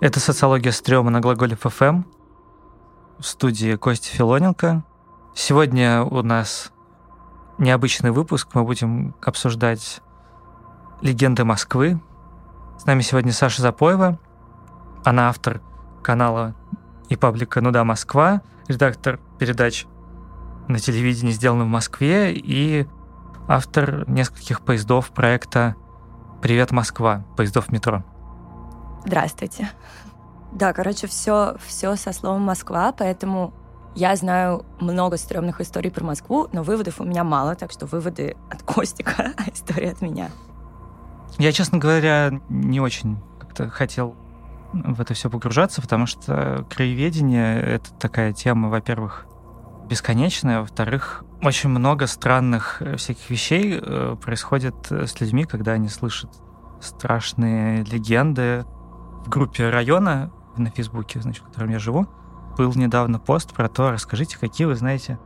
Это «Социология стрёма» на глаголе ФМ в студии Кости Филоненко. Сегодня у нас необычный выпуск. Мы будем обсуждать легенды Москвы. С нами сегодня Саша Запоева. Она автор канала и паблика «Ну да, Москва», редактор передач на телевидении, сделанных в Москве, и автор нескольких поездов проекта «Привет, Москва», поездов метро. Здравствуйте. Да, короче, все, все со словом Москва, поэтому я знаю много стрёмных историй про Москву, но выводов у меня мало, так что выводы от Костика, а истории от меня. Я, честно говоря, не очень как-то хотел в это все погружаться, потому что краеведение — это такая тема, во-первых, бесконечная, во-вторых, очень много странных всяких вещей э, происходит с людьми, когда они слышат страшные легенды, в группе района на Фейсбуке, значит, в котором я живу, был недавно пост про то, расскажите, какие вы знаете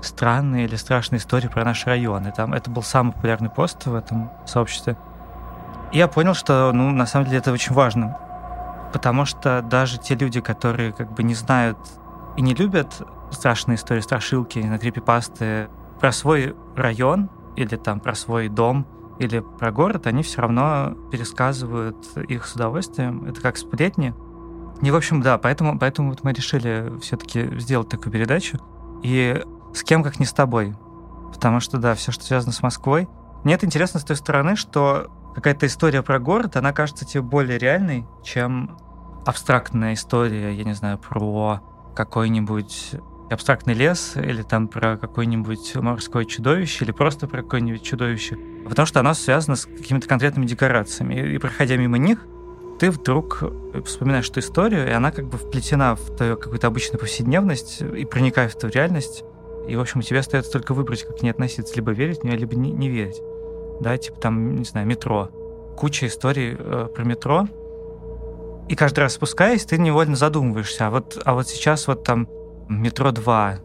странные или страшные истории про наш район. И там это был самый популярный пост в этом сообществе. И я понял, что, ну, на самом деле это очень важно. Потому что даже те люди, которые как бы не знают и не любят страшные истории, страшилки, на крипипасты про свой район или там про свой дом – или про город, они все равно пересказывают их с удовольствием. Это как сплетни. И, в общем, да, поэтому, поэтому вот мы решили все-таки сделать такую передачу. И с кем, как не с тобой. Потому что, да, все, что связано с Москвой. Мне это интересно с той стороны, что какая-то история про город, она кажется тебе более реальной, чем абстрактная история, я не знаю, про какой-нибудь абстрактный лес, или там про какое-нибудь морское чудовище, или просто про какое-нибудь чудовище. Потому что оно связано с какими-то конкретными декорациями. И, проходя мимо них, ты вдруг вспоминаешь эту историю, и она как бы вплетена в твою какую-то обычную повседневность и проникает в твою реальность. И, в общем, тебе остается только выбрать, как к ней относиться, либо верить в нее, либо не, не верить. Да, типа там, не знаю, метро. Куча историй э, про метро. И каждый раз спускаясь, ты невольно задумываешься. А вот, а вот сейчас вот там метро 2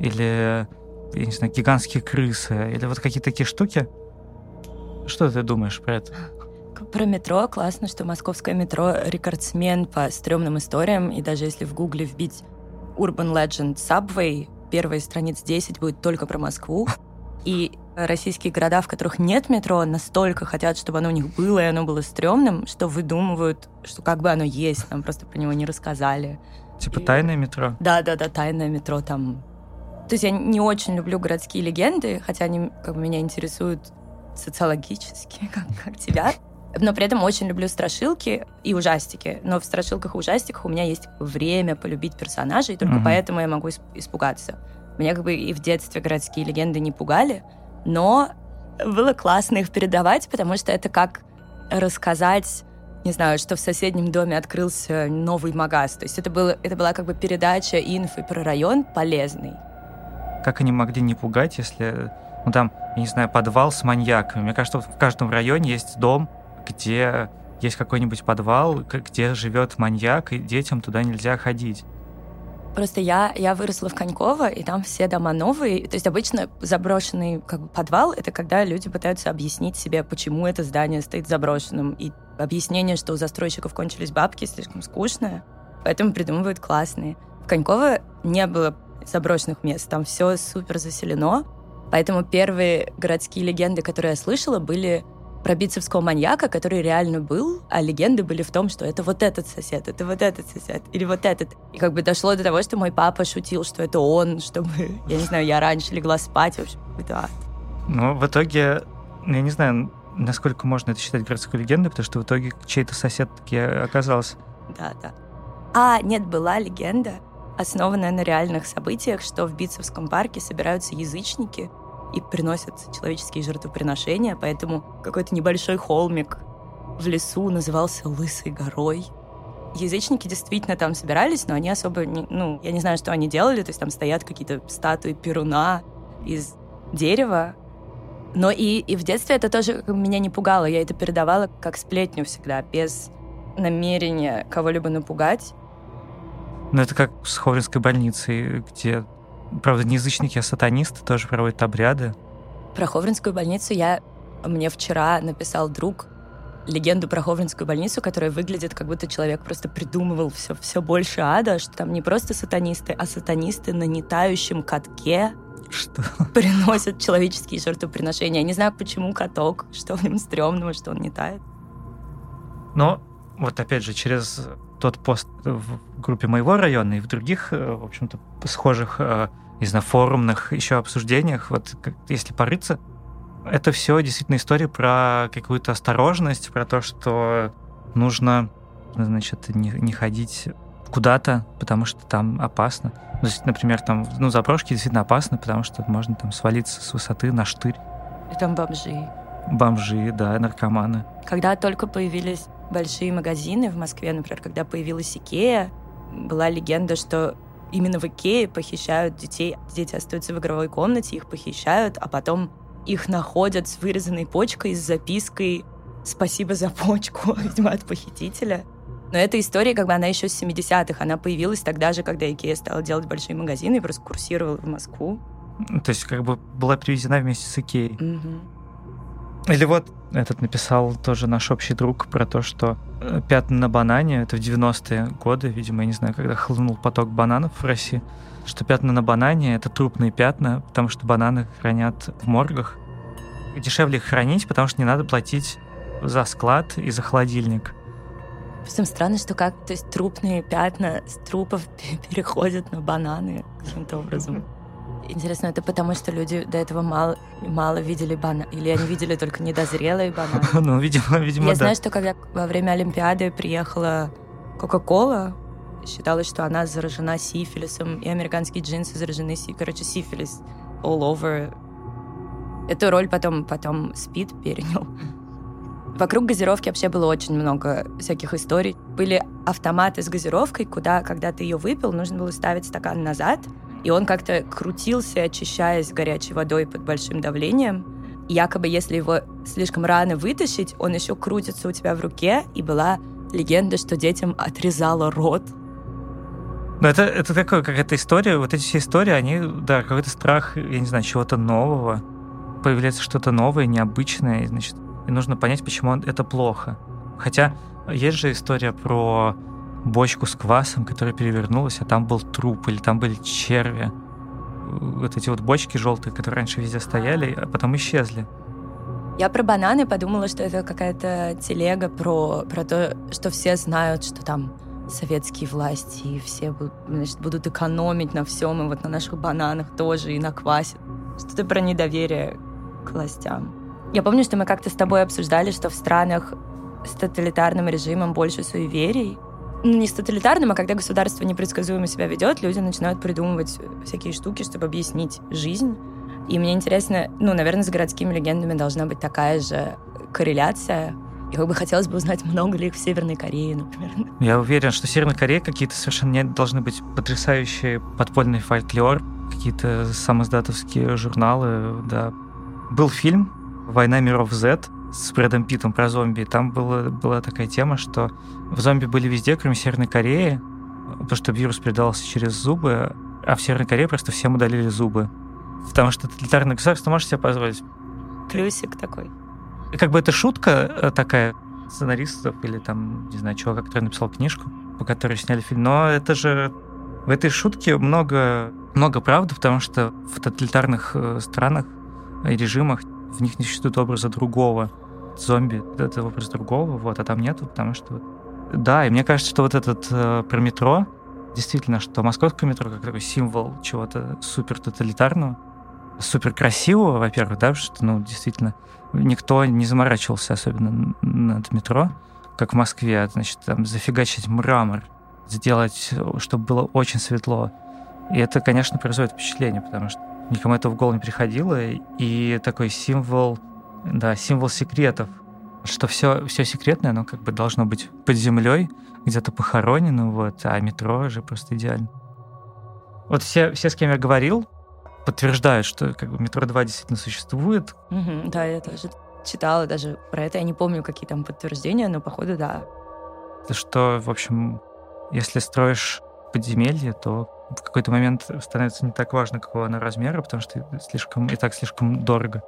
или, я не знаю, гигантские крысы, или вот какие-то такие штуки. Что ты думаешь про это? Про метро классно, что московское метро рекордсмен по стрёмным историям, и даже если в гугле вбить Urban Legend Subway, первая страниц 10 будет только про Москву. И российские города, в которых нет метро, настолько хотят, чтобы оно у них было, и оно было стрёмным, что выдумывают, что как бы оно есть, нам просто про него не рассказали. Типа и... тайное метро? Да, да, да, тайное метро там. То есть я не очень люблю городские легенды, хотя они как бы меня интересуют социологически, как, как тебя. Но при этом очень люблю страшилки и ужастики. Но в страшилках и ужастиках у меня есть время полюбить персонажей, и только угу. поэтому я могу испугаться. Меня как бы и в детстве городские легенды не пугали, но было классно их передавать, потому что это как рассказать не знаю, что в соседнем доме открылся новый магаз. То есть это, было, это была как бы передача инфы про район полезный. Как они могли не пугать, если, ну там, я не знаю, подвал с маньяками? Мне кажется, в каждом районе есть дом, где есть какой-нибудь подвал, где живет маньяк, и детям туда нельзя ходить. Просто я, я выросла в Коньково, и там все дома новые. То есть обычно заброшенный как бы, подвал — это когда люди пытаются объяснить себе, почему это здание стоит заброшенным. И объяснение, что у застройщиков кончились бабки, слишком скучное, поэтому придумывают классные. В Коньково не было заброшенных мест, там все супер заселено, поэтому первые городские легенды, которые я слышала, были про битцевского маньяка, который реально был, а легенды были в том, что это вот этот сосед, это вот этот сосед, или вот этот. И как бы дошло до того, что мой папа шутил, что это он, чтобы, я не знаю, я раньше легла спать, в общем, это ад. Ну, в итоге, я не знаю, насколько можно это считать городской легендой, потому что в итоге чей-то сосед таки оказался. Да, да. А, нет, была легенда, основанная на реальных событиях, что в Битцевском парке собираются язычники — и приносят человеческие жертвоприношения, поэтому какой-то небольшой холмик в лесу назывался Лысой горой. Язычники действительно там собирались, но они особо, не, ну, я не знаю, что они делали, то есть там стоят какие-то статуи Перуна из дерева, но и, и в детстве это тоже меня не пугало. Я это передавала как сплетню всегда, без намерения кого-либо напугать. Ну, это как с Ховринской больницей, где Правда, не язычники, а сатанисты тоже проводят обряды. Про Ховринскую больницу я... Мне вчера написал друг, легенду про Ховринскую больницу, которая выглядит, как будто человек просто придумывал все, все больше ада, что там не просто сатанисты, а сатанисты на нетающем катке Что? приносят человеческие жертвоприношения. Я не знаю, почему каток, что в нем стрёмного, что он не тает. Но вот опять же, через тот пост в группе моего района и в других, э, в общем-то, схожих, э, не знаю, форумных еще обсуждениях, вот если порыться, это все действительно история про какую-то осторожность, про то, что нужно, значит, не, не ходить куда-то, потому что там опасно. То есть, например, там, ну, заброшки действительно опасны, потому что можно там свалиться с высоты на штырь. И там бомжи. Бомжи, да, наркоманы. Когда только появились большие магазины в Москве, например, когда появилась Икея, была легенда, что именно в Икее похищают детей. Дети остаются в игровой комнате, их похищают, а потом их находят с вырезанной почкой, с запиской «Спасибо за почку», видимо, от похитителя. Но эта история, как бы она еще с 70-х, она появилась тогда же, когда Икея стала делать большие магазины и просто курсировала в Москву. То есть как бы была привезена вместе с Икеей. Угу. Или вот этот написал тоже наш общий друг про то, что э, пятна на банане, это в 90-е годы, видимо, я не знаю, когда хлынул поток бананов в России, что пятна на банане — это трупные пятна, потому что бананы хранят в моргах. И дешевле их хранить, потому что не надо платить за склад и за холодильник. Всем странно, что как то есть трупные пятна с трупов переходят на бананы каким-то образом. Интересно, это потому, что люди до этого мало, мало видели бананы? Или они видели только недозрелые бананы? Ну, видимо, видимо, Я да. знаю, что когда во время Олимпиады приехала Кока-Кола, считалось, что она заражена сифилисом, и американские джинсы заражены. Короче, сифилис all over. Эту роль потом, потом Спид перенял. Вокруг газировки вообще было очень много всяких историй. Были автоматы с газировкой, куда, когда ты ее выпил, нужно было ставить стакан назад, и он как-то крутился, очищаясь горячей водой под большим давлением. И якобы, если его слишком рано вытащить, он еще крутится у тебя в руке, и была легенда, что детям отрезало рот. Но это, это такое, как эта история, вот эти все истории, они, да, какой-то страх, я не знаю, чего-то нового. Появляется что-то новое, необычное, и, значит, и нужно понять, почему это плохо. Хотя есть же история про бочку с квасом, которая перевернулась, а там был труп, или там были черви. Вот эти вот бочки желтые, которые раньше везде стояли, а потом исчезли. Я про бананы подумала, что это какая-то телега про, про то, что все знают, что там советские власти, и все значит, будут экономить на всем, и вот на наших бананах тоже, и на квасе. Что-то про недоверие к властям. Я помню, что мы как-то с тобой обсуждали, что в странах с тоталитарным режимом больше суеверий. Не с тоталитарным, а когда государство непредсказуемо себя ведет, люди начинают придумывать всякие штуки, чтобы объяснить жизнь. И мне интересно, ну, наверное, с городскими легендами должна быть такая же корреляция. И как бы хотелось бы узнать, много ли их в Северной Корее, например. Я уверен, что в Северной Корее какие-то совершенно должны быть потрясающие подпольный фольклор, какие-то самоздатовские журналы, да. Был фильм «Война миров Z» с Брэдом Питом про зомби. Там было, была такая тема, что в зомби были везде, кроме Северной Кореи, потому что вирус передавался через зубы, а в Северной Корее просто всем удалили зубы. Потому что тоталитарное государство может себе позволить. Плюсик такой. Как бы это шутка э, такая сценаристов или там, не знаю, чувака, который написал книжку, по которой сняли фильм. Но это же в этой шутке много, много правды, потому что в тоталитарных э, странах и режимах в них не существует образа другого. Зомби — это образ другого, вот, а там нету, потому что... Да, и мне кажется, что вот этот э, про метро, действительно, что московское метро как такой символ чего-то супер тоталитарного, супер красивого, во-первых, да, потому что, ну, действительно, никто не заморачивался особенно над метро, как в Москве, значит, там зафигачить мрамор, сделать, чтобы было очень светло. И это, конечно, производит впечатление, потому что никому это в голову не приходило, и такой символ, да, символ секретов, что все, все секретное, оно как бы должно быть под землей, где-то похоронено, вот, а метро же просто идеально. Вот все, все, с кем я говорил, подтверждают, что как бы метро 2 действительно существует. Угу, да, я тоже читала даже про это. Я не помню, какие там подтверждения, но походу, да. Что, в общем, если строишь подземелье, то в какой-то момент становится не так важно, какого оно размера, потому что слишком и так слишком дорого.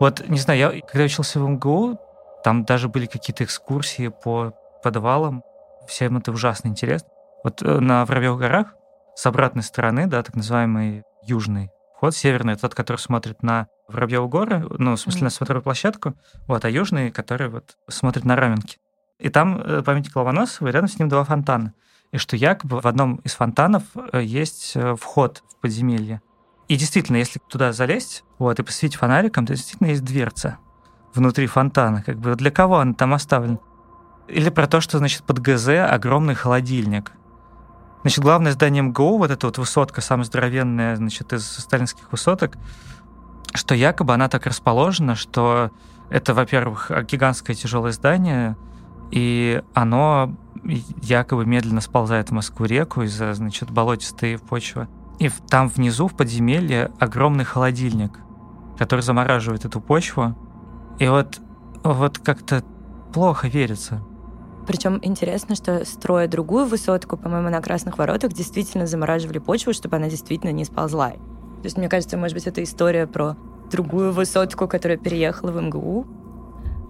Вот, не знаю, я когда учился в МГУ, Там даже были какие-то экскурсии по подвалам. Всем это ужасно интересно. Вот э, на Воробьевых горах с обратной стороны, да, так называемый южный вход, северный, тот, который смотрит на Воробьевы горы, ну, в смысле, mm-hmm. на смотровую площадку, вот, а южный, который вот смотрит на Раменки. И там э, памятник Ломоносова, и рядом с ним два фонтана. И что якобы в одном из фонтанов э, есть вход в подземелье. И действительно, если туда залезть, вот, и посветить фонариком, то действительно есть дверца внутри фонтана. Как бы для кого он там оставлен? Или про то, что, значит, под ГЗ огромный холодильник. Значит, главное здание МГУ, вот эта вот высотка, самая здоровенная, значит, из сталинских высоток, что якобы она так расположена, что это, во-первых, гигантское тяжелое здание, и оно якобы медленно сползает в Москву-реку из-за, значит, болотистой почвы. И там внизу, в подземелье, огромный холодильник, который замораживает эту почву. И вот, вот как-то плохо верится. Причем интересно, что строя другую высотку, по-моему, на Красных Воротах, действительно замораживали почву, чтобы она действительно не сползла. То есть, мне кажется, может быть, это история про другую высотку, которая переехала в МГУ.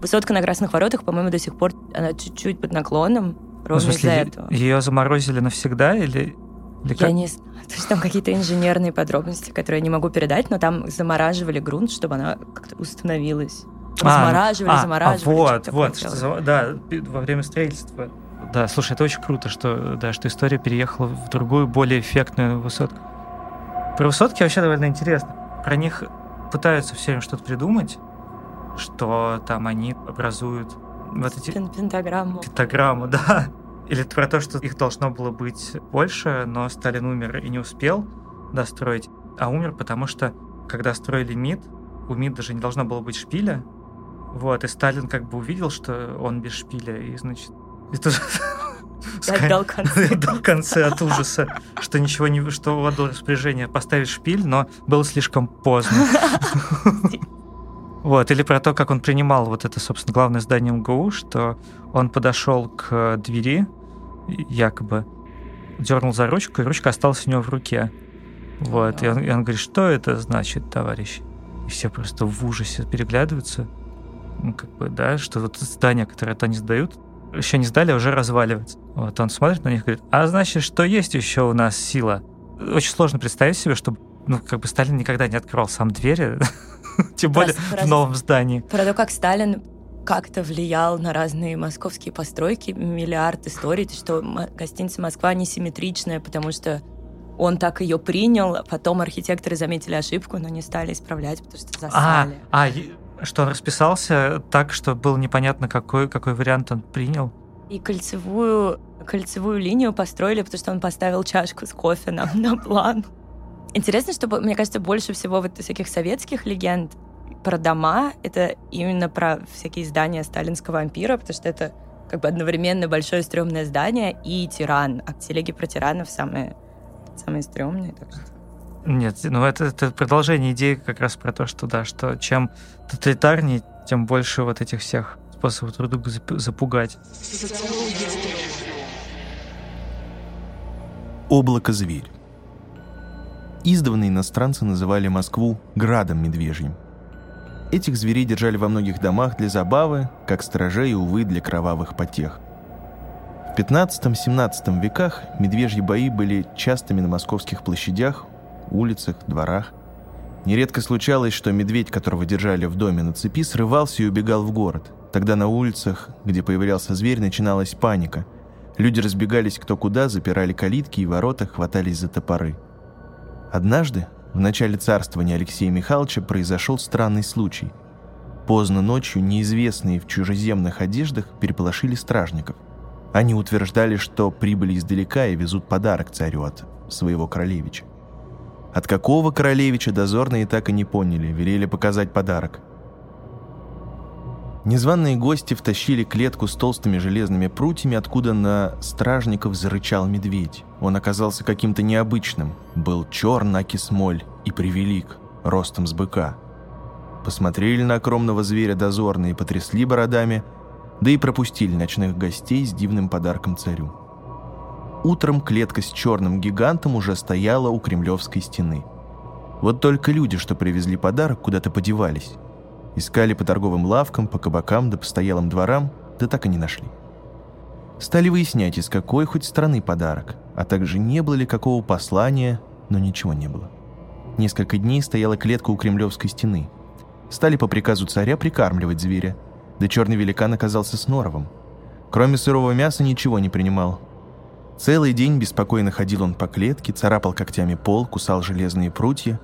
Высотка на Красных Воротах, по-моему, до сих пор она чуть-чуть под наклоном, ровно ну, из-за этого. Ее заморозили навсегда или или я не знаю. То есть там какие-то инженерные подробности, которые я не могу передать, но там замораживали грунт, чтобы она как-то установилась. А, замораживали, а, замораживали. А, вот, вот, что, да, во время строительства. Да, слушай, это очень круто, что, да, что история переехала в другую, более эффектную высотку. Про высотки вообще довольно интересно. Про них пытаются все время что-то придумать, что там они образуют вот эти... Пентаграмму. Пентаграмму, да. Или про то, что их должно было быть больше, но Сталин умер и не успел достроить, а умер, потому что, когда строили МИД, у МИД даже не должно было быть шпиля, вот, и Сталин как бы увидел, что он без шпиля, и, значит, это Дал концы. Дал концы от ужаса, что ничего не... что отдал распоряжение поставить шпиль, но было слишком поздно. Вот, или про то, как он принимал вот это, собственно, главное здание МГУ, что он подошел к двери, якобы дернул за ручку, и ручка осталась у него в руке. Вот, и он, и он говорит, что это значит, товарищ? И все просто в ужасе переглядываются. Ну, как бы, да, что вот здание, которое они сдают, еще не сдали, а уже разваливается. Вот он смотрит на них и говорит, а значит, что есть еще у нас сила? Очень сложно представить себе, чтобы ну, как бы Сталин никогда не открывал сам двери, тем более в новом здании. Про то, как Сталин как-то влиял на разные московские постройки, миллиард историй, что гостиница Москва несимметричная, потому что он так ее принял, а потом архитекторы заметили ошибку, но не стали исправлять, потому что засали. А, а что он расписался так, что было непонятно, какой, какой вариант он принял? И кольцевую, кольцевую линию построили, потому что он поставил чашку с кофе на, на план. Интересно, что, мне кажется, больше всего вот всяких советских легенд про дома, это именно про всякие здания сталинского ампира, потому что это как бы одновременно большое стрёмное здание и тиран. А телеги про тиранов самые, самые стрёмные, так что... Нет, ну это, это продолжение идеи как раз про то, что да, что чем тоталитарнее, тем больше вот этих всех способов друг друга запугать. Облако-зверь. Издавна иностранцы называли Москву «градом медвежьим», Этих зверей держали во многих домах для забавы, как сторожей, увы, для кровавых потех. В 15-17 веках медвежьи бои были частыми на московских площадях, улицах, дворах. Нередко случалось, что медведь, которого держали в доме на цепи, срывался и убегал в город. Тогда на улицах, где появлялся зверь, начиналась паника. Люди разбегались кто куда, запирали калитки и ворота, хватались за топоры. Однажды в начале царствования Алексея Михайловича произошел странный случай. Поздно ночью неизвестные в чужеземных одеждах переполошили стражников. Они утверждали, что прибыли издалека и везут подарок царю от своего королевича. От какого королевича дозорные так и не поняли, велели показать подарок. Незваные гости втащили клетку с толстыми железными прутьями, откуда на стражников зарычал медведь. Он оказался каким-то необычным, был черн, смоль и превелик, ростом с быка. Посмотрели на огромного зверя дозорные, потрясли бородами, да и пропустили ночных гостей с дивным подарком царю. Утром клетка с черным гигантом уже стояла у кремлевской стены. Вот только люди, что привезли подарок, куда-то подевались. Искали по торговым лавкам, по кабакам да постоялым дворам, да так и не нашли. Стали выяснять, из какой хоть страны подарок, а также не было ли какого послания, но ничего не было. Несколько дней стояла клетка у Кремлевской стены. Стали по приказу царя прикармливать зверя, да черный великан оказался с норовом. Кроме сырого мяса ничего не принимал. Целый день беспокойно ходил он по клетке, царапал когтями пол, кусал железные прутья,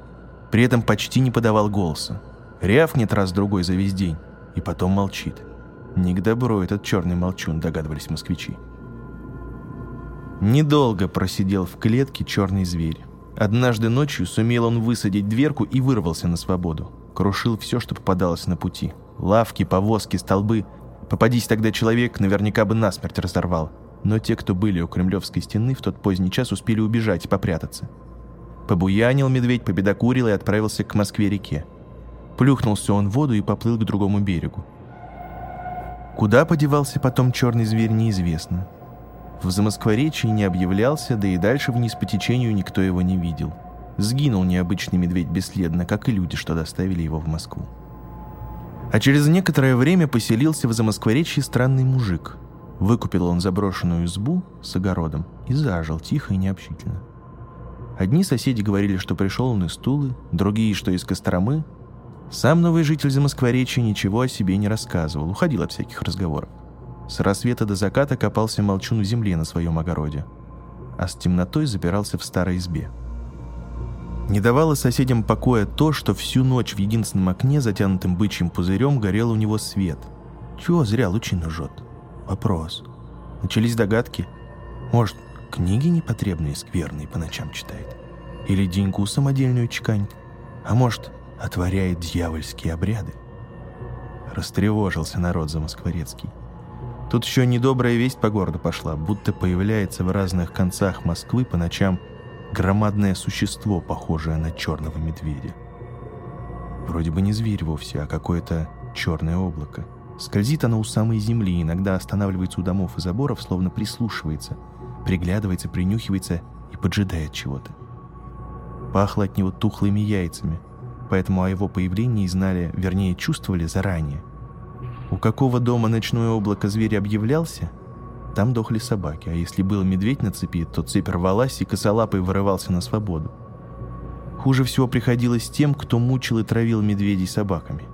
при этом почти не подавал голоса. Рявкнет раз-другой за весь день, и потом молчит. Не к добру этот черный молчун, догадывались москвичи. Недолго просидел в клетке черный зверь. Однажды ночью сумел он высадить дверку и вырвался на свободу. Крушил все, что попадалось на пути. Лавки, повозки, столбы. Попадись тогда человек, наверняка бы насмерть разорвал. Но те, кто были у Кремлевской стены, в тот поздний час успели убежать и попрятаться. Побуянил медведь, победокурил и отправился к Москве-реке. Плюхнулся он в воду и поплыл к другому берегу. Куда подевался потом черный зверь, неизвестно. В Замоскворечии не объявлялся, да и дальше вниз по течению никто его не видел. Сгинул необычный медведь бесследно, как и люди, что доставили его в Москву. А через некоторое время поселился в Замоскворечье странный мужик. Выкупил он заброшенную избу с огородом и зажил тихо и необщительно. Одни соседи говорили, что пришел он из Тулы, другие, что из Костромы, сам новый житель Замоскворечья ничего о себе не рассказывал, уходил от всяких разговоров. С рассвета до заката копался молчун у земли на своем огороде, а с темнотой запирался в старой избе. Не давало соседям покоя то, что всю ночь в единственном окне, затянутым бычьим пузырем, горел у него свет. Чего зря лучину жжет? Вопрос. Начались догадки. Может, книги непотребные, скверные по ночам читает? Или деньгу самодельную чеканит? А может, отворяет дьявольские обряды. Растревожился народ за Москворецкий. Тут еще недобрая весть по городу пошла, будто появляется в разных концах Москвы по ночам громадное существо, похожее на черного медведя. Вроде бы не зверь вовсе, а какое-то черное облако. Скользит оно у самой земли, иногда останавливается у домов и заборов, словно прислушивается, приглядывается, принюхивается и поджидает чего-то. Пахло от него тухлыми яйцами – поэтому о его появлении знали, вернее, чувствовали заранее. У какого дома ночное облако зверя объявлялся, там дохли собаки, а если был медведь на цепи, то цепь рвалась и косолапый вырывался на свободу. Хуже всего приходилось тем, кто мучил и травил медведей собаками.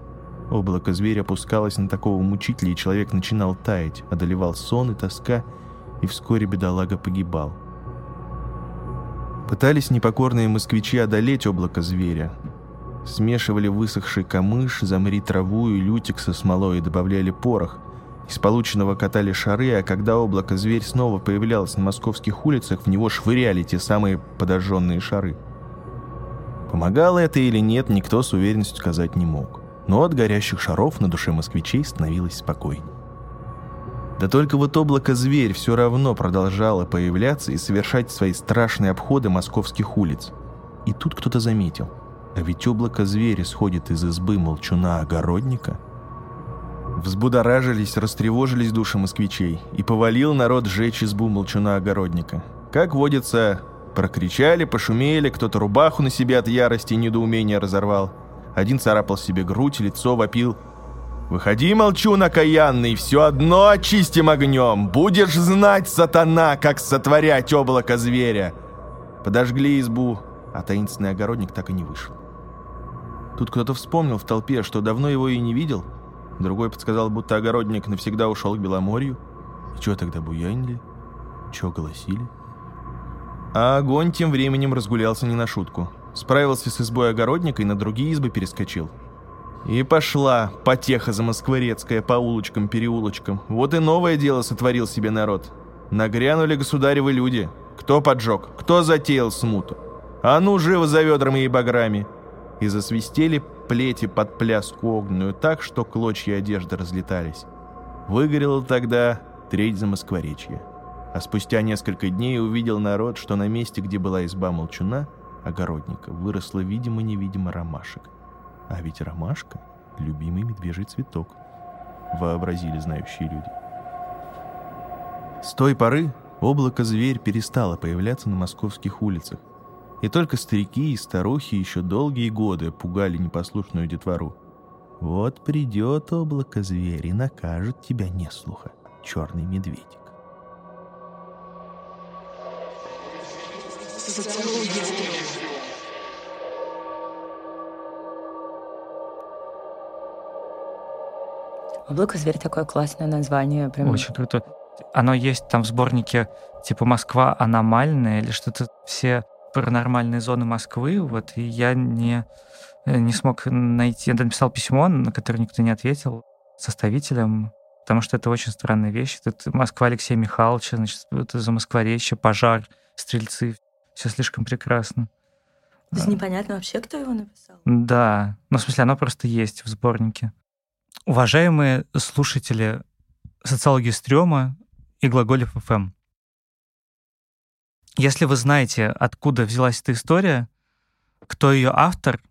Облако зверя опускалось на такого мучителя, и человек начинал таять, одолевал сон и тоска, и вскоре бедолага погибал. Пытались непокорные москвичи одолеть облако зверя, Смешивали высохший камыш, замри траву и лютик со смолой и добавляли порох. Из полученного катали шары, а когда облако-зверь снова появлялось на московских улицах, в него швыряли те самые подожженные шары. Помогало это или нет, никто с уверенностью сказать не мог. Но от горящих шаров на душе москвичей становилось спокойней. Да только вот облако-зверь все равно продолжало появляться и совершать свои страшные обходы московских улиц. И тут кто-то заметил – а ведь облако зверя сходит из избы молчуна-огородника. Взбудоражились, растревожились души москвичей, и повалил народ сжечь избу молчуна-огородника. Как водится, прокричали, пошумели, кто-то рубаху на себе от ярости и недоумения разорвал. Один царапал себе грудь, лицо вопил. «Выходи, молчун окаянный, все одно очистим огнем! Будешь знать, сатана, как сотворять облако зверя!» Подожгли избу, а таинственный огородник так и не вышел. Тут кто-то вспомнил в толпе, что давно его и не видел. Другой подсказал, будто огородник навсегда ушел к Беломорью. И что тогда буянили? Че голосили? А огонь тем временем разгулялся не на шутку. Справился с избой огородника и на другие избы перескочил. И пошла потеха за Москворецкая по улочкам-переулочкам. Вот и новое дело сотворил себе народ. Нагрянули государевы люди. Кто поджег, кто затеял смуту. А ну, живо за ведрами и баграми и засвистели плети под пляску огненную так, что клочья одежды разлетались. Выгорело тогда треть за Москворечье. А спустя несколько дней увидел народ, что на месте, где была изба молчуна, огородника, выросла видимо-невидимо ромашек. А ведь ромашка — любимый медвежий цветок, вообразили знающие люди. С той поры облако-зверь перестало появляться на московских улицах, и только старики и старухи еще долгие годы пугали непослушную детвору. Вот придет облако зверь и накажет тебя неслуха, черный медведик. Облако зверь такое классное название. Прям... Очень круто. Оно есть там в сборнике типа Москва аномальная или что-то все паранормальные зоны Москвы, вот, и я не, не смог найти, я написал письмо, на которое никто не ответил, составителям, потому что это очень странная вещь. Это Москва Алексея Михайловича, значит, это за Москворечье, пожар, стрельцы, все слишком прекрасно. То есть непонятно вообще, кто его написал? Да, ну, в смысле, оно просто есть в сборнике. Уважаемые слушатели социологии стрёма и глаголев ФМ, если вы знаете, откуда взялась эта история, кто ее автор,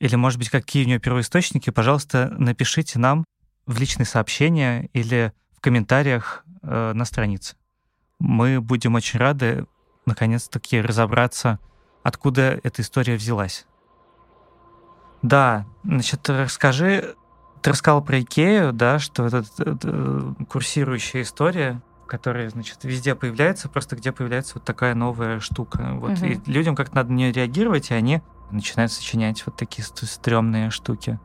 или, может быть, какие у нее первоисточники, пожалуйста, напишите нам в личные сообщения или в комментариях э, на странице. Мы будем очень рады, наконец-таки, разобраться, откуда эта история взялась. Да, значит, расскажи, ты рассказал про Икею, да, что это, это э, курсирующая история, которая, значит, везде появляется, просто где появляется вот такая новая штука. Вот, угу. И людям как-то надо на нее реагировать, и они начинают сочинять вот такие стрёмные штуки.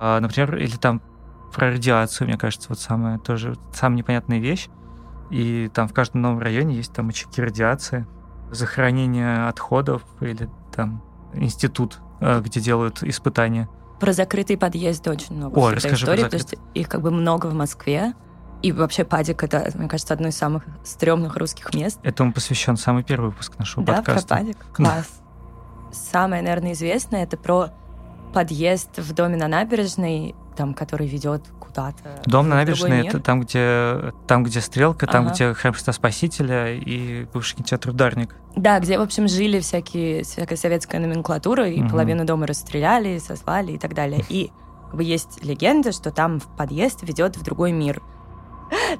А, например, или там про радиацию, мне кажется, вот самая тоже самая непонятная вещь. И там в каждом новом районе есть там очаги радиации, захоронение отходов или там институт, э, где делают испытания. Про закрытые подъезды очень много. О, расскажи историй, про закрытый. их как бы много в Москве. И вообще Падик — это, мне кажется, одно из самых стрёмных русских мест. Этому посвящен самый первый выпуск нашего да, подкаста. Да, про Падик? Класс. Да. Самое, наверное, известное — это про подъезд в доме на набережной, там, который ведет куда-то. Дом на набережной — это там, где, там, где стрелка, там, ага. где храм Христа Спасителя и бывший кинотеатр «Ударник». Да, где, в общем, жили всякие, всякая советская номенклатура, и угу. половину дома расстреляли, сослали и так далее. И как бы есть легенда, что там в подъезд ведет в другой мир —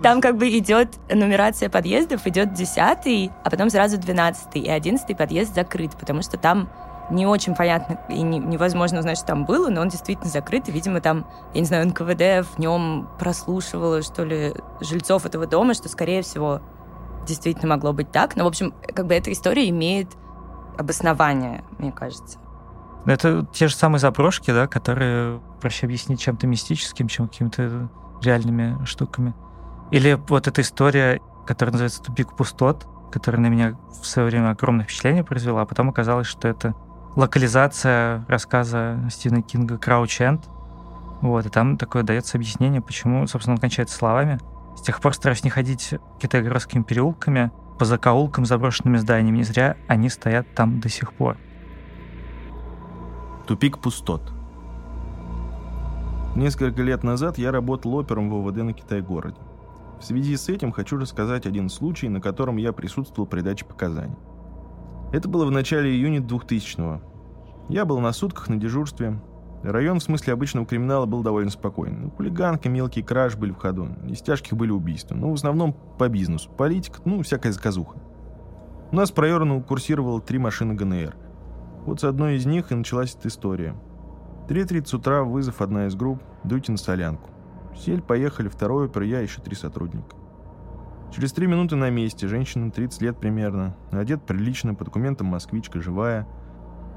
там как бы идет нумерация подъездов, идет десятый, а потом сразу двенадцатый, и одиннадцатый подъезд закрыт, потому что там не очень понятно и не, невозможно узнать, что там было, но он действительно закрыт, и, видимо, там, я не знаю, НКВД в нем прослушивало, что ли, жильцов этого дома, что, скорее всего, действительно могло быть так. Но, в общем, как бы эта история имеет обоснование, мне кажется. Это те же самые заброшки, да, которые проще объяснить чем-то мистическим, чем какими-то реальными штуками. Или вот эта история, которая называется «Тупик пустот», которая на меня в свое время огромное впечатление произвела, а потом оказалось, что это локализация рассказа Стивена Кинга «Крауч Энд». Вот, и там такое дается объяснение, почему, собственно, он кончается словами. С тех пор стараюсь не ходить китайгородскими переулками, по закоулкам, заброшенными зданиями. Не зря они стоят там до сих пор. Тупик пустот. Несколько лет назад я работал опером в ОВД на Китай-городе. В связи с этим хочу рассказать один случай, на котором я присутствовал при даче показаний. Это было в начале июня 2000-го. Я был на сутках на дежурстве. Район в смысле обычного криминала был довольно спокойный. Ну, хулиганка, мелкий краж были в ходу. Из тяжких были убийства. Но ну, в основном по бизнесу. Политика, ну, всякая заказуха. У нас по району курсировало три машины ГНР. Вот с одной из них и началась эта история. 3.30 утра вызов одна из групп «Дуйте на солянку». Сель, поехали, второй опер, я, еще три сотрудника. Через три минуты на месте, женщина 30 лет примерно, одет прилично, по документам москвичка, живая.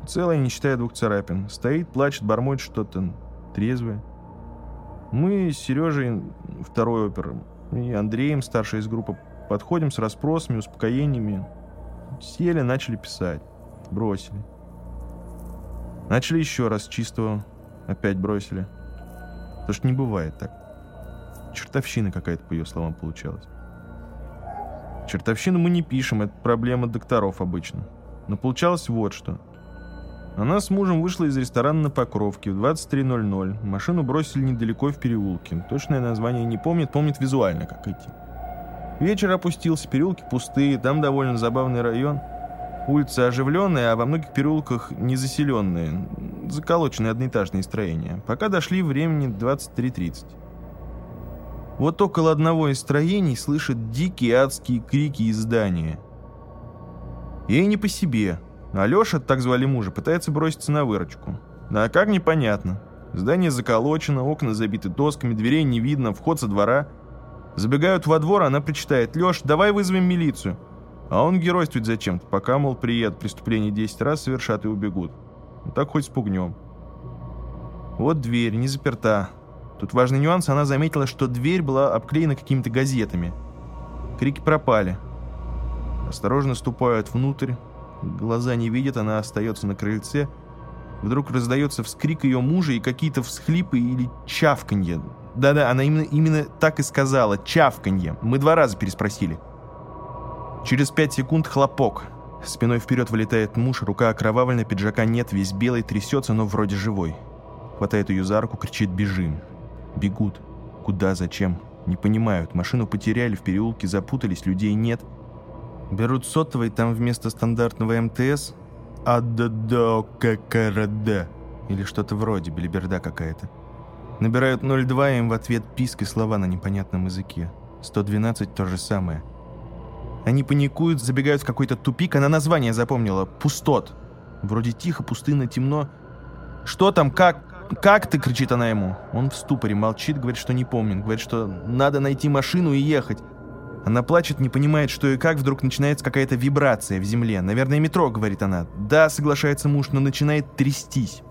Целая, не считая двух царапин. Стоит, плачет, бормочет что-то, трезвая. Мы с Сережей, второй опер, и Андреем, старший из группы, подходим с расспросами, успокоениями. Сели, начали писать. Бросили. Начали еще раз чистого. Опять бросили. Потому что не бывает так. Чертовщина какая-то, по ее словам, получалась. Чертовщину мы не пишем, это проблема докторов обычно. Но получалось вот что. Она с мужем вышла из ресторана на Покровке в 23.00. Машину бросили недалеко в переулке. Точное название не помнит, помнит визуально, как идти. Вечер опустился, переулки пустые, там довольно забавный район. Улицы оживленные, а во многих переулках незаселенные. Заколоченные одноэтажные строения. Пока дошли времени 23.30. Вот около одного из строений слышит дикие адские крики из здания. Ей не по себе. Алеша, так звали мужа, пытается броситься на выручку. А как непонятно. Здание заколочено, окна забиты досками, дверей не видно, вход со двора. Забегают во двор, она причитает. «Леш, давай вызовем милицию». А он геройствует зачем-то, пока, мол, приедут, преступление 10 раз совершат и убегут. Ну, так хоть спугнем. Вот дверь, не заперта. Тут важный нюанс, она заметила, что дверь была обклеена какими-то газетами. Крики пропали. Осторожно ступают внутрь. Глаза не видят, она остается на крыльце. Вдруг раздается вскрик ее мужа и какие-то всхлипы или чавканье. Да-да, она именно, именно так и сказала. Чавканье. Мы два раза переспросили. Через пять секунд хлопок. Спиной вперед вылетает муж, рука окровавленная, пиджака нет, весь белый, трясется, но вроде живой. Хватает ее за руку, кричит «бежим». Бегут. Куда, зачем? Не понимают. Машину потеряли, в переулке запутались, людей нет. Берут сотовый, там вместо стандартного МТС АДДОККРД или что-то вроде, белиберда какая-то. Набирают 02, им в ответ писк и слова на непонятном языке. 112 то же самое. Они паникуют, забегают в какой-то тупик, она название запомнила. Пустот. Вроде тихо, пустынно, темно. «Что там? Как? Как ты?» — кричит она ему. Он в ступоре, молчит, говорит, что не помнит. Говорит, что надо найти машину и ехать. Она плачет, не понимает, что и как, вдруг начинается какая-то вибрация в земле. «Наверное, метро», — говорит она. «Да», — соглашается муж, но начинает трястись.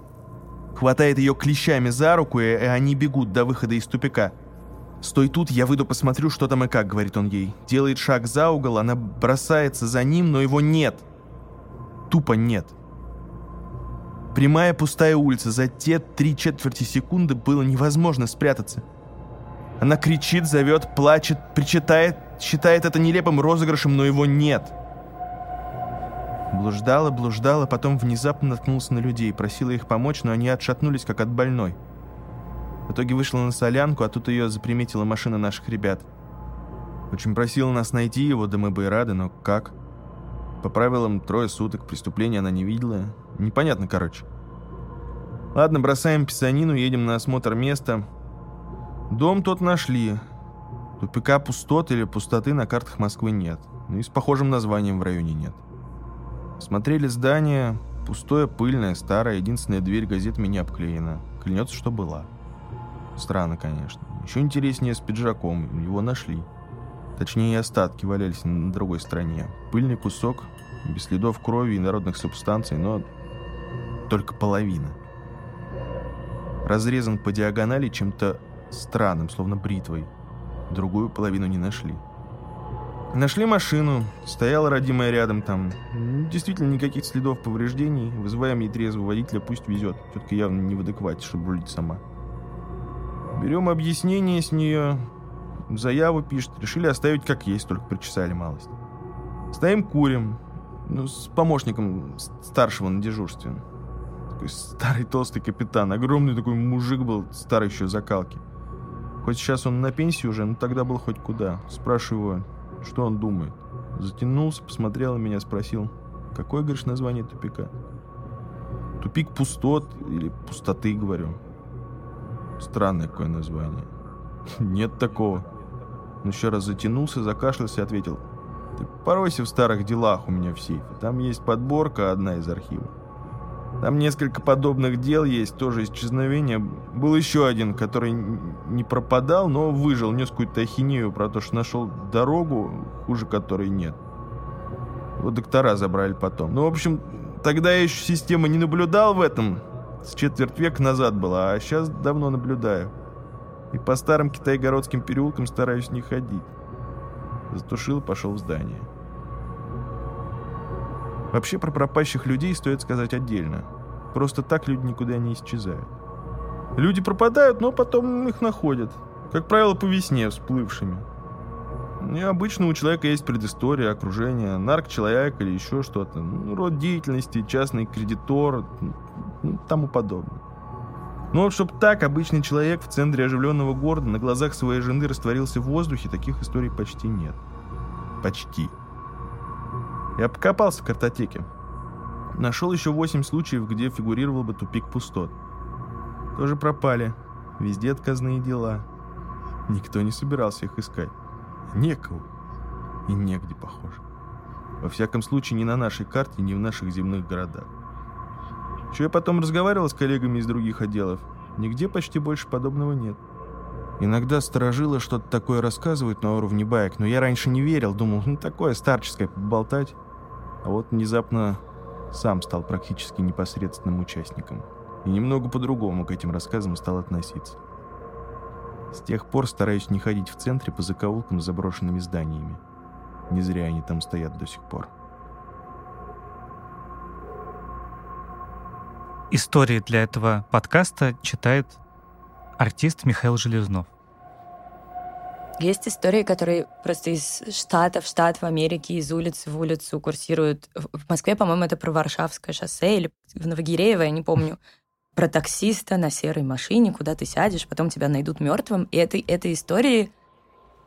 Хватает ее клещами за руку, и они бегут до выхода из тупика. «Стой тут, я выйду посмотрю, что там и как», — говорит он ей. Делает шаг за угол, она бросается за ним, но его нет. Тупо нет. Прямая пустая улица. За те три четверти секунды было невозможно спрятаться. Она кричит, зовет, плачет, причитает, считает это нелепым розыгрышем, но его нет. Блуждала, блуждала, потом внезапно наткнулась на людей, просила их помочь, но они отшатнулись, как от больной. В итоге вышла на солянку, а тут ее заприметила машина наших ребят. Очень просила нас найти его, да мы бы и рады, но как? По правилам, трое суток, преступления она не видела. Непонятно, короче. Ладно, бросаем писанину, едем на осмотр места. Дом тот нашли. Тупика пустот или пустоты на картах Москвы нет. Ну и с похожим названием в районе нет. Смотрели здание. Пустое, пыльное, старое. Единственная дверь газетами не обклеена. Клянется, что была. Странно, конечно. Еще интереснее с пиджаком. Его нашли. Точнее, остатки валялись на другой стороне. Пыльный кусок, без следов крови и народных субстанций, но только половина. Разрезан по диагонали чем-то странным, словно бритвой. Другую половину не нашли. Нашли машину, стояла родимая рядом там. Действительно, никаких следов повреждений. Вызываем ей трезвого водителя, пусть везет. Тетка явно не в адеквате, чтобы рулить сама. Берем объяснение с нее, заяву пишет. Решили оставить как есть, только причесали малость. Стоим, курим. Ну, с помощником старшего на дежурстве. Такой старый толстый капитан. Огромный такой мужик был, старый еще закалки. Хоть сейчас он на пенсии уже, но тогда был хоть куда. Спрашиваю что он думает. Затянулся, посмотрел на меня, спросил, какое, говоришь, название тупика? Тупик пустот или пустоты, говорю. Странное какое название. Нет такого. Он еще раз затянулся, закашлялся и ответил, ты поройся в старых делах у меня в сейфе. Там есть подборка одна из архива. Там несколько подобных дел есть, тоже исчезновение. Был еще один, который не пропадал, но выжил, нес какую-то ахинею про то, что нашел дорогу, хуже которой нет. Вот доктора забрали потом. Ну, в общем, тогда я еще система не наблюдал в этом. С четверть века назад была, а сейчас давно наблюдаю. И по старым китайгородским переулкам стараюсь не ходить. Затушил и пошел в здание. Вообще про пропащих людей стоит сказать отдельно. Просто так люди никуда не исчезают. Люди пропадают, но потом их находят. Как правило, по весне всплывшими. И обычно у человека есть предыстория, окружение, нарк-человек или еще что-то. Ну, род деятельности, частный кредитор, ну, тому подобное. Но вот чтобы так обычный человек в центре оживленного города на глазах своей жены растворился в воздухе, таких историй почти нет. Почти. Я покопался в картотеке. Нашел еще восемь случаев, где фигурировал бы тупик пустот. Тоже пропали. Везде отказные дела. Никто не собирался их искать. Некого. И негде, похоже. Во всяком случае, ни на нашей карте, ни в наших земных городах. Что я потом разговаривал с коллегами из других отделов. Нигде почти больше подобного нет. Иногда сторожило что-то такое рассказывают на уровне баек, но я раньше не верил, думал, ну такое старческое поболтать. А вот внезапно сам стал практически непосредственным участником. И немного по-другому к этим рассказам стал относиться. С тех пор стараюсь не ходить в центре по закоулкам с заброшенными зданиями. Не зря они там стоят до сих пор. Истории для этого подкаста читает артист Михаил Железнов. Есть истории, которые просто из штата в штат в Америке, из улицы в улицу курсируют. В Москве, по-моему, это про Варшавское шоссе или в Новогиреево, я не помню. Про таксиста на серой машине, куда ты сядешь, потом тебя найдут мертвым. И этой, этой истории,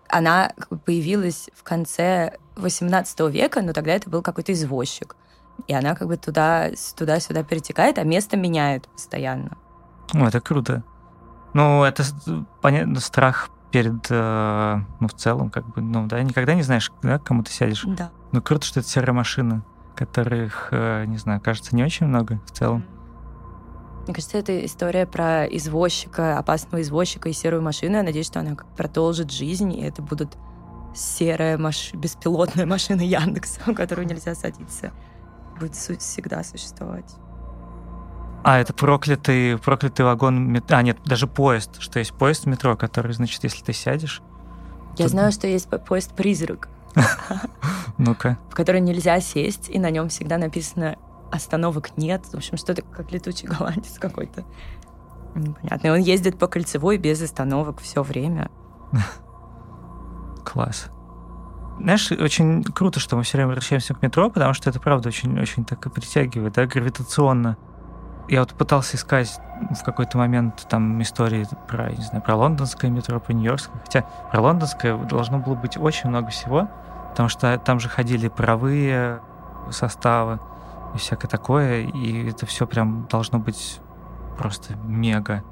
она появилась в конце 18 века, но тогда это был какой-то извозчик. И она как бы туда, туда-сюда перетекает, а место меняет постоянно. О, это круто. Ну, это понятно, страх перед, э, ну, в целом, как бы, ну, да, никогда не знаешь, да, к кому ты сядешь. Да. Ну, круто, что это серая машина, которых, э, не знаю, кажется, не очень много в целом. Мне кажется, это история про извозчика, опасного извозчика и серую машину. Я надеюсь, что она продолжит жизнь, и это будут серая маш... беспилотная машина Яндекса, в которую нельзя садиться. Будет всегда существовать. А, это проклятый, проклятый вагон метро. А, нет, даже поезд, что есть поезд метро, который, значит, если ты сядешь... Я то... знаю, что есть поезд-призрак. Ну-ка. В который нельзя сесть, и на нем всегда написано «остановок нет». В общем, что-то как летучий голландец какой-то. Непонятно. И он ездит по кольцевой без остановок все время. Класс. Знаешь, очень круто, что мы все время возвращаемся к метро, потому что это правда очень-очень так и притягивает, да, гравитационно. Я вот пытался искать в какой-то момент там истории про, не знаю, про лондонское метро, про нью-йоркское. Хотя про лондонское должно было быть очень много всего, потому что там же ходили паровые составы и всякое такое, и это все прям должно быть просто мега.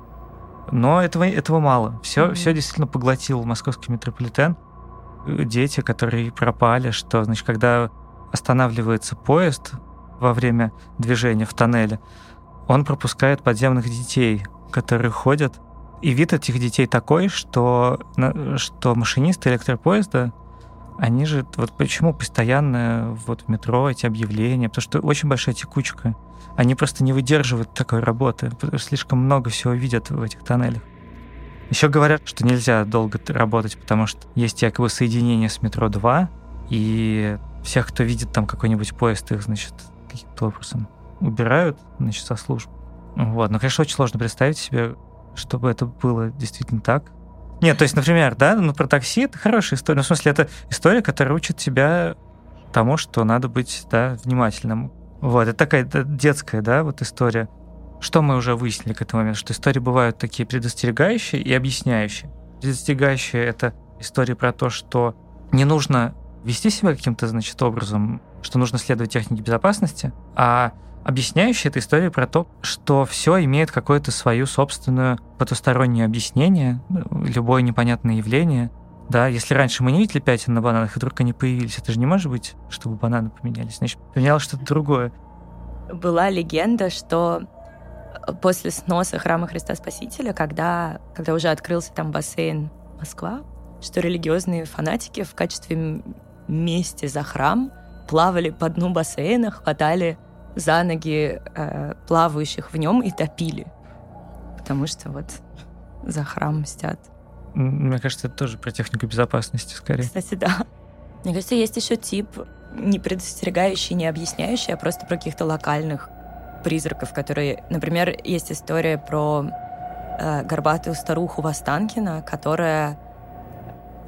Но этого, этого мало. Все, mm-hmm. все действительно поглотил московский метрополитен. Дети, которые пропали, что, значит, когда останавливается поезд во время движения в тоннеле, он пропускает подземных детей, которые ходят. И вид этих детей такой, что, что машинисты электропоезда, они же, вот почему постоянно вот в метро эти объявления, потому что очень большая текучка. Они просто не выдерживают такой работы, слишком много всего видят в этих тоннелях. Еще говорят, что нельзя долго работать, потому что есть якобы соединение с метро 2, и всех, кто видит там какой-нибудь поезд, их, значит, каким-то образом убирают, значит, со служб. Вот, но, конечно, очень сложно представить себе, чтобы это было действительно так. Нет, то есть, например, да, ну про такси это хорошая история. Ну, в смысле, это история, которая учит тебя тому, что надо быть, да, внимательным. Вот, это такая детская, да, вот история. Что мы уже выяснили к этому моменту? Что истории бывают такие предостерегающие и объясняющие. Предостерегающие — это история про то, что не нужно вести себя каким-то, значит, образом, что нужно следовать технике безопасности, а объясняющая эта история про то, что все имеет какое-то свое собственное потустороннее объяснение, любое непонятное явление. Да, если раньше мы не видели пятен на бананах, и вдруг они появились, это же не может быть, чтобы бананы поменялись. Значит, поменялось что-то другое. Была легенда, что после сноса храма Христа Спасителя, когда, когда уже открылся там бассейн Москва, что религиозные фанатики в качестве мести за храм плавали по дну бассейна, хватали за ноги э, плавающих в нем и топили. Потому что вот за храм мстят. Мне кажется, это тоже про технику безопасности скорее. Кстати, да. Мне кажется, есть еще тип не предостерегающий, не объясняющий, а просто про каких-то локальных призраков, которые... Например, есть история про э, горбатую старуху Востанкина, которая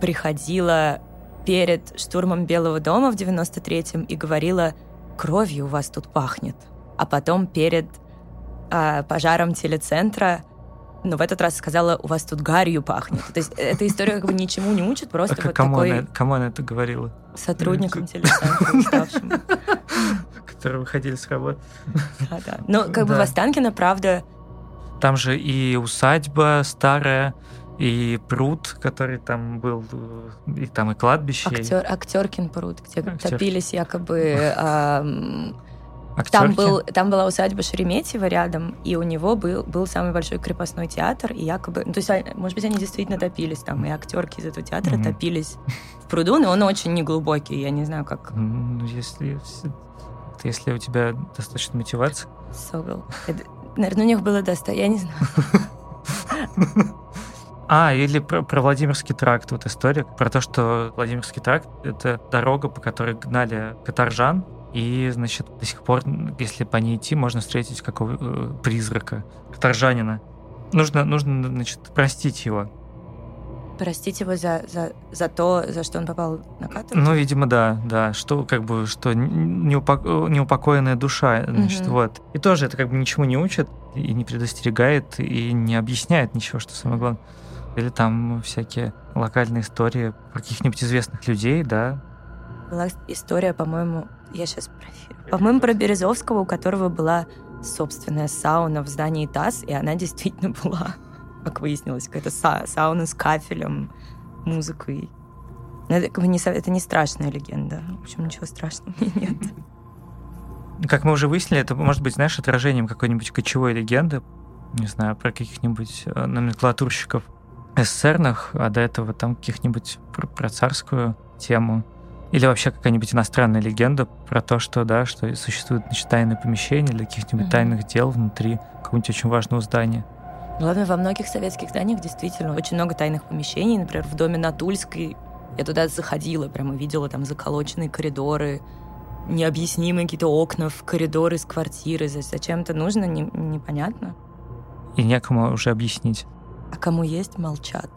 приходила перед штурмом Белого дома в 93-м и говорила кровью у вас тут пахнет. А потом перед э, пожаром телецентра но в этот раз сказала, у вас тут гарью пахнет. То есть эта история как бы ничему не учит, просто а вот кому такой... Она, кому она это говорила? Сотрудникам телецентра, уставшим. Которые выходили с работы. Да, да. Но как бы в Останкино, правда... Там же и усадьба старая, и пруд, который там был, и там и кладбище. Актер, актеркин пруд, где Актер. топились якобы Там, был, там была усадьба Шереметьево рядом, и у него был, был самый большой крепостной театр, и якобы... Ну, то есть, а, может быть, они действительно топились там, и актерки из этого театра mm-hmm. топились в пруду, но он очень неглубокий, я не знаю, как... Ну, если, если у тебя достаточно мотивации... Согл. Наверное, у них было достаточно... Я не знаю. А, или про, про Владимирский тракт, вот история, про то, что Владимирский тракт — это дорога, по которой гнали каторжан, и, значит, до сих пор, если по ней идти, можно встретить какого э, призрака, каторжанина. Нужно, нужно, значит, простить его. Простить его за, за, за то, за что он попал на каторгу? Ну, видимо, да, да. Что, как бы, что неупоко... неупокоенная душа, значит, угу. вот. И тоже это как бы ничему не учит, и не предостерегает, и не объясняет ничего, что самое главное. Или там всякие локальные истории про каких-нибудь известных людей, да. Была история, по-моему, я сейчас проверю. По-моему, про Березовского, у которого была собственная сауна в здании ТАСС, и она действительно была, как выяснилось, какая-то са- сауна с кафелем, музыкой. Но это, как бы не, это не страшная легенда. В общем, ничего страшного нет. Как мы уже выяснили, это может быть, знаешь, отражением какой-нибудь кочевой легенды, не знаю, про каких-нибудь э, номенклатурщиков эсерных, а до этого там каких-нибудь про, про царскую тему. Или вообще какая-нибудь иностранная легенда про то, что, да, что существует значит, тайное помещение для каких-нибудь mm-hmm. тайных дел внутри какого-нибудь очень важного здания. Ну ладно, во многих советских зданиях действительно очень много тайных помещений. Например, в доме на Тульской я туда заходила, прямо видела там заколоченные коридоры, необъяснимые какие-то окна в коридоры из квартиры. Зачем это нужно, не, непонятно. И некому уже объяснить. А кому есть, молчат.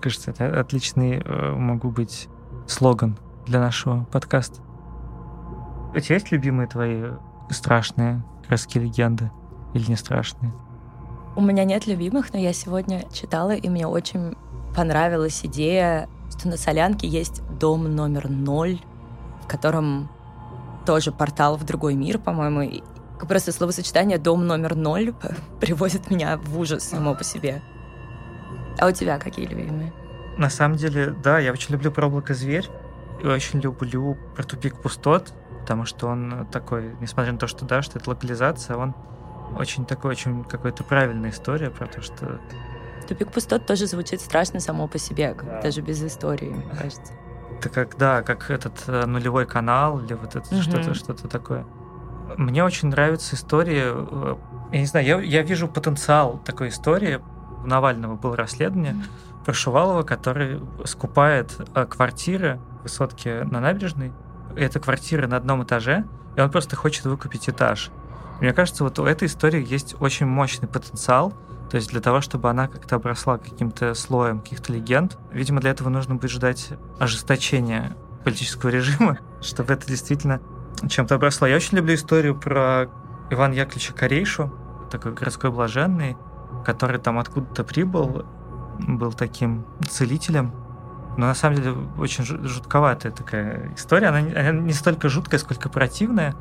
Кажется, это отличный э, могу быть слоган для нашего подкаста. У тебя есть любимые твои страшные краски легенды или не страшные? У меня нет любимых, но я сегодня читала, и мне очень понравилась идея, что на Солянке есть дом номер ноль, в котором тоже портал в другой мир, по-моему. Просто словосочетание «дом номер ноль» приводит меня в ужас само по себе. А у тебя какие любимые? На самом деле, да, я очень люблю про облако зверь. Очень люблю про тупик пустот, потому что он такой, несмотря на то, что да, что это локализация, он очень такой, очень какая-то правильная история про то, что... Тупик пустот тоже звучит страшно само по себе, да. даже без истории, мне кажется. Это как, да, как этот э, нулевой канал или вот это угу. что-то, что-то такое. Мне очень нравятся истории, э, я не знаю, я, я вижу потенциал такой истории. У Навального было расследование, mm про Шувалова, который скупает э, квартиры высотке на набережной. Это квартиры на одном этаже, и он просто хочет выкупить этаж. Мне кажется, вот у этой истории есть очень мощный потенциал, то есть для того, чтобы она как-то обросла каким-то слоем каких-то легенд, видимо, для этого нужно будет ждать ожесточения политического режима, чтобы это действительно чем-то обросло. Я очень люблю историю про Ивана Яковлевича Корейшу, такой городской блаженный, который там откуда-то прибыл был таким целителем. Но на самом деле очень жутковатая такая история. Она, она не столько жуткая, сколько противная,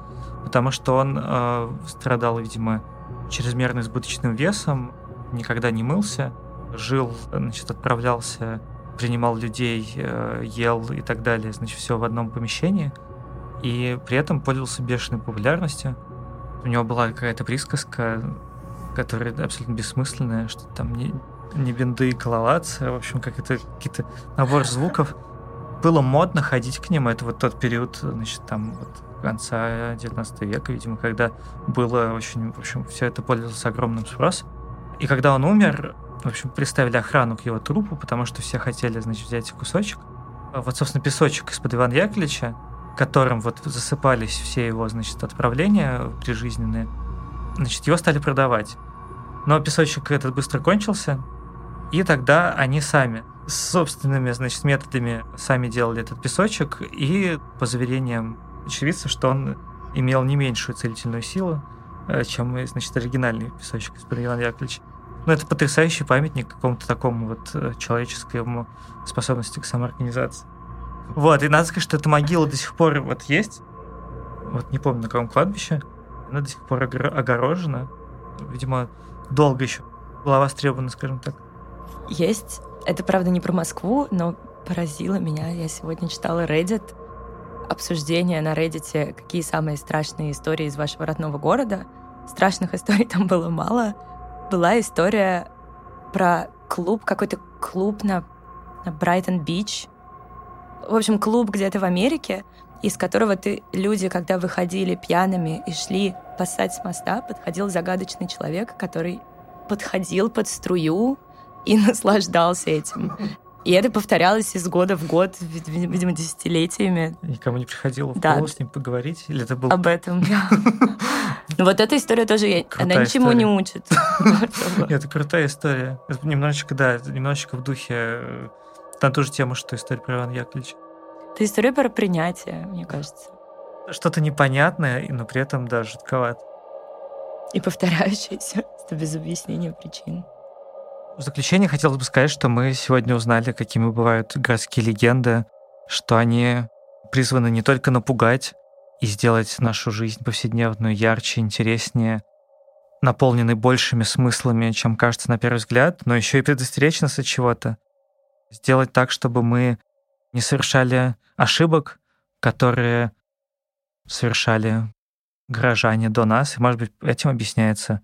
потому что он э, страдал, видимо, чрезмерно избыточным весом, никогда не мылся, жил, значит, отправлялся, принимал людей, э, ел и так далее, значит, все в одном помещении. И при этом пользовался бешеной популярностью. У него была какая-то присказка, которая абсолютно бессмысленная, что там не, не бинды, коловаться, в общем, как это какие-то набор звуков. Было модно ходить к ним, это вот тот период, значит, там вот конца 19 века, видимо, когда было очень, в общем, все это пользовалось огромным спросом. И когда он умер, в общем, приставили охрану к его трупу, потому что все хотели, значит, взять кусочек. А вот, собственно, песочек из-под Ивана Яковлевича, которым вот засыпались все его, значит, отправления прижизненные, значит, его стали продавать. Но песочек этот быстро кончился, и тогда они сами собственными, значит, методами сами делали этот песочек, и по заверениям очевидцев, что он имел не меньшую целительную силу, э, чем, значит, оригинальный песочек из Ивана Яковлевича. Ну, это потрясающий памятник какому-то такому вот э, человеческому способности к самоорганизации. Вот, и надо сказать, что эта могила до сих пор вот есть. Вот не помню, на каком кладбище. Она до сих пор огорожена. Видимо, долго еще была востребована, скажем так. Есть. Это, правда, не про Москву, но поразило меня. Я сегодня читала Reddit. обсуждения на Reddit, какие самые страшные истории из вашего родного города. Страшных историй там было мало. Была история про клуб, какой-то клуб на, на Брайтон-Бич. В общем, клуб где-то в Америке, из которого ты, люди, когда выходили пьяными и шли пасать с моста, подходил загадочный человек, который подходил под струю и наслаждался этим. И это повторялось из года в год, видимо, десятилетиями. Никому не приходило в да. голову с ним поговорить? Или это был... Об этом, да. Ну вот эта история тоже, она ничему не учит. Это крутая история. Немножечко, да, немножечко в духе э, на ту же тему, что история про Ивана Яковлевича. Это история про принятие, мне кажется. Что-то непонятное, но при этом, да, жутковато. И повторяющееся, без объяснения причин. В заключение хотелось бы сказать, что мы сегодня узнали, какими бывают городские легенды, что они призваны не только напугать и сделать нашу жизнь повседневную ярче, интереснее, наполненной большими смыслами, чем кажется на первый взгляд, но еще и предостеречь нас от чего-то. Сделать так, чтобы мы не совершали ошибок, которые совершали горожане до нас. И, может быть, этим объясняется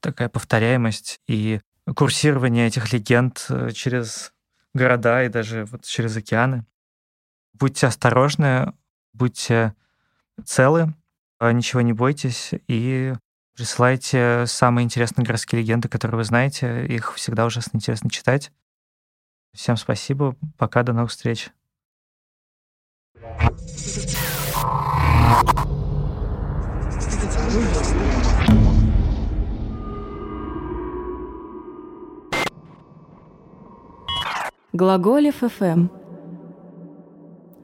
такая повторяемость и курсирование этих легенд э, через города и даже вот через океаны. Будьте осторожны, будьте целы, а ничего не бойтесь и присылайте самые интересные городские легенды, которые вы знаете. Их всегда ужасно интересно читать. Всем спасибо. Пока, до новых встреч. Глаголев ФМ.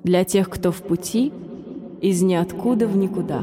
Для тех, кто в пути, из ниоткуда в никуда.